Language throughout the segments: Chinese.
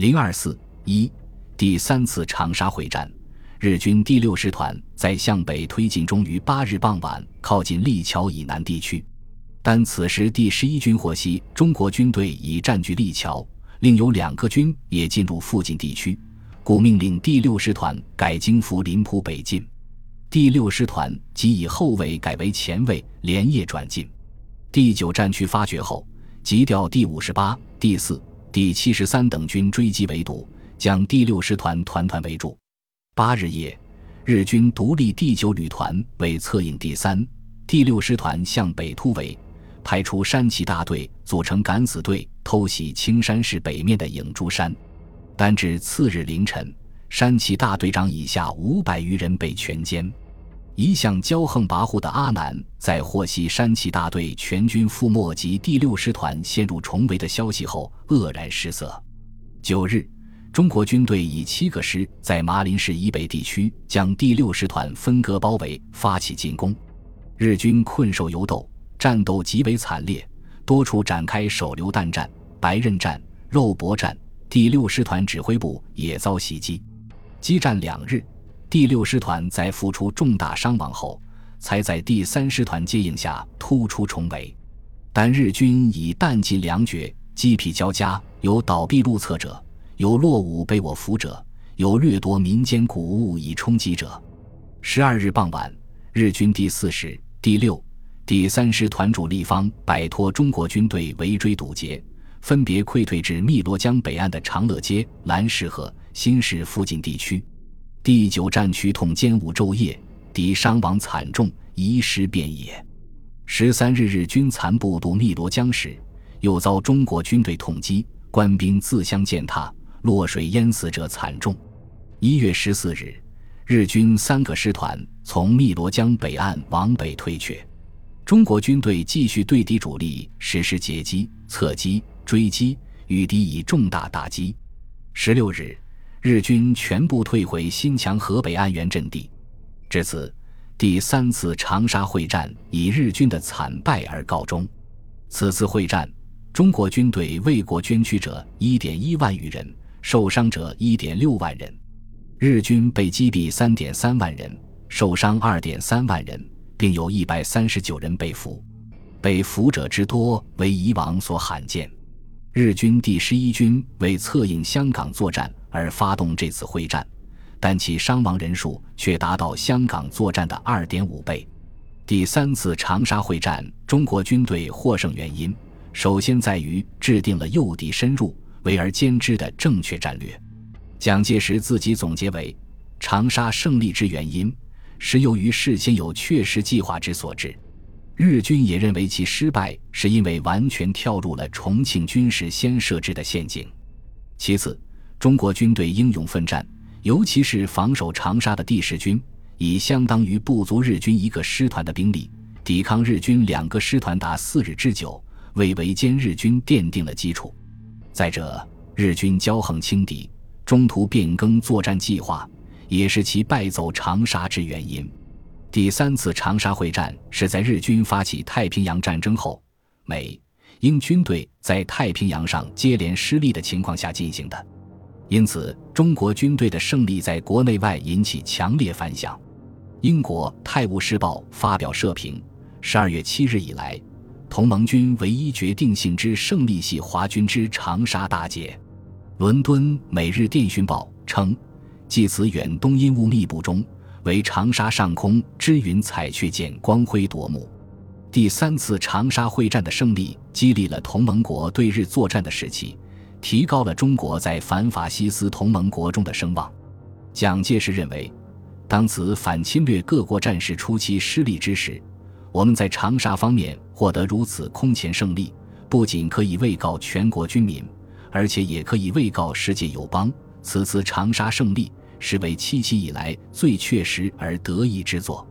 零二四一第三次长沙会战，日军第六师团在向北推进中，于八日傍晚靠近立桥以南地区。但此时第十一军获悉中国军队已占据立桥，另有两个军也进入附近地区，故命令第六师团改经福临浦北进。第六师团即以后卫改为前卫，连夜转进。第九战区发觉后，即调第五十八、第四、第七十三等军追击围堵，将第六师团团团围住。八日夜，日军独立第九旅团为策应第三、第六师团向北突围。派出山崎大队组成敢死队偷袭青山市北面的影珠山，但至次日凌晨，山崎大队长以下五百余人被全歼。一向骄横跋扈的阿南，在获悉山崎大队全军覆没及第六师团陷入重围的消息后，愕然失色。九日，中国军队以七个师在麻林市以北地区将第六师团分割包围，发起进攻。日军困兽犹斗。战斗极为惨烈，多处展开手榴弹战、白刃战、肉搏战。第六师团指挥部也遭袭击。激战两日，第六师团在付出重大伤亡后，才在第三师团接应下突出重围。但日军已弹尽粮绝，鸡疲交加，有倒闭路侧者，有落伍被我俘者，有掠夺民间谷物以充饥者。十二日傍晚，日军第四师、第六。第三师团主力方摆脱中国军队围追堵截，分别溃退至汨罗江北岸的长乐街、兰市河、新市附近地区。第九战区痛歼五昼夜，敌伤亡惨重，遗失遍野。十三日，日军残部渡汨罗江时，又遭中国军队痛击，官兵自相践踏，落水淹死者惨重。一月十四日，日军三个师团从汨罗江北岸往北退却。中国军队继续对敌主力实施截击、侧击、追击，与敌以重大打击。十六日，日军全部退回新墙河北安源阵地。至此，第三次长沙会战以日军的惨败而告终。此次会战，中国军队为国捐躯者一点一万余人，受伤者一点六万人。日军被击毙三点三万人，受伤二点三万人。并有一百三十九人被俘，被俘者之多为以往所罕见。日军第十一军为策应香港作战而发动这次会战，但其伤亡人数却达到香港作战的二点五倍。第三次长沙会战，中国军队获胜原因，首先在于制定了诱敌深入、围而歼之的正确战略。蒋介石自己总结为：长沙胜利之原因。是由于事先有确实计划之所致，日军也认为其失败是因为完全跳入了重庆军事先设置的陷阱。其次，中国军队英勇奋战，尤其是防守长沙的第十军，以相当于不足日军一个师团的兵力，抵抗日军两个师团达四日之久，为围歼日军奠定了基础。再者，日军骄横轻敌，中途变更作战计划。也是其败走长沙之原因。第三次长沙会战是在日军发起太平洋战争后，美英军队在太平洋上接连失利的情况下进行的，因此中国军队的胜利在国内外引起强烈反响。英国《泰晤士报》发表社评：十二月七日以来，同盟军唯一决定性之胜利系华军之长沙大捷。伦敦《每日电讯报》称。继此远东阴雾密布中，为长沙上空之云彩却见光辉夺目。第三次长沙会战的胜利，激励了同盟国对日作战的士气，提高了中国在反法西斯同盟国中的声望。蒋介石认为，当此反侵略各国战事初期失利之时，我们在长沙方面获得如此空前胜利，不仅可以慰告全国军民，而且也可以慰告世界友邦。此次长沙胜利。是为七七以来最确实而得意之作，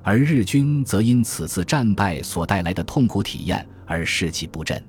而日军则因此次战败所带来的痛苦体验而士气不振。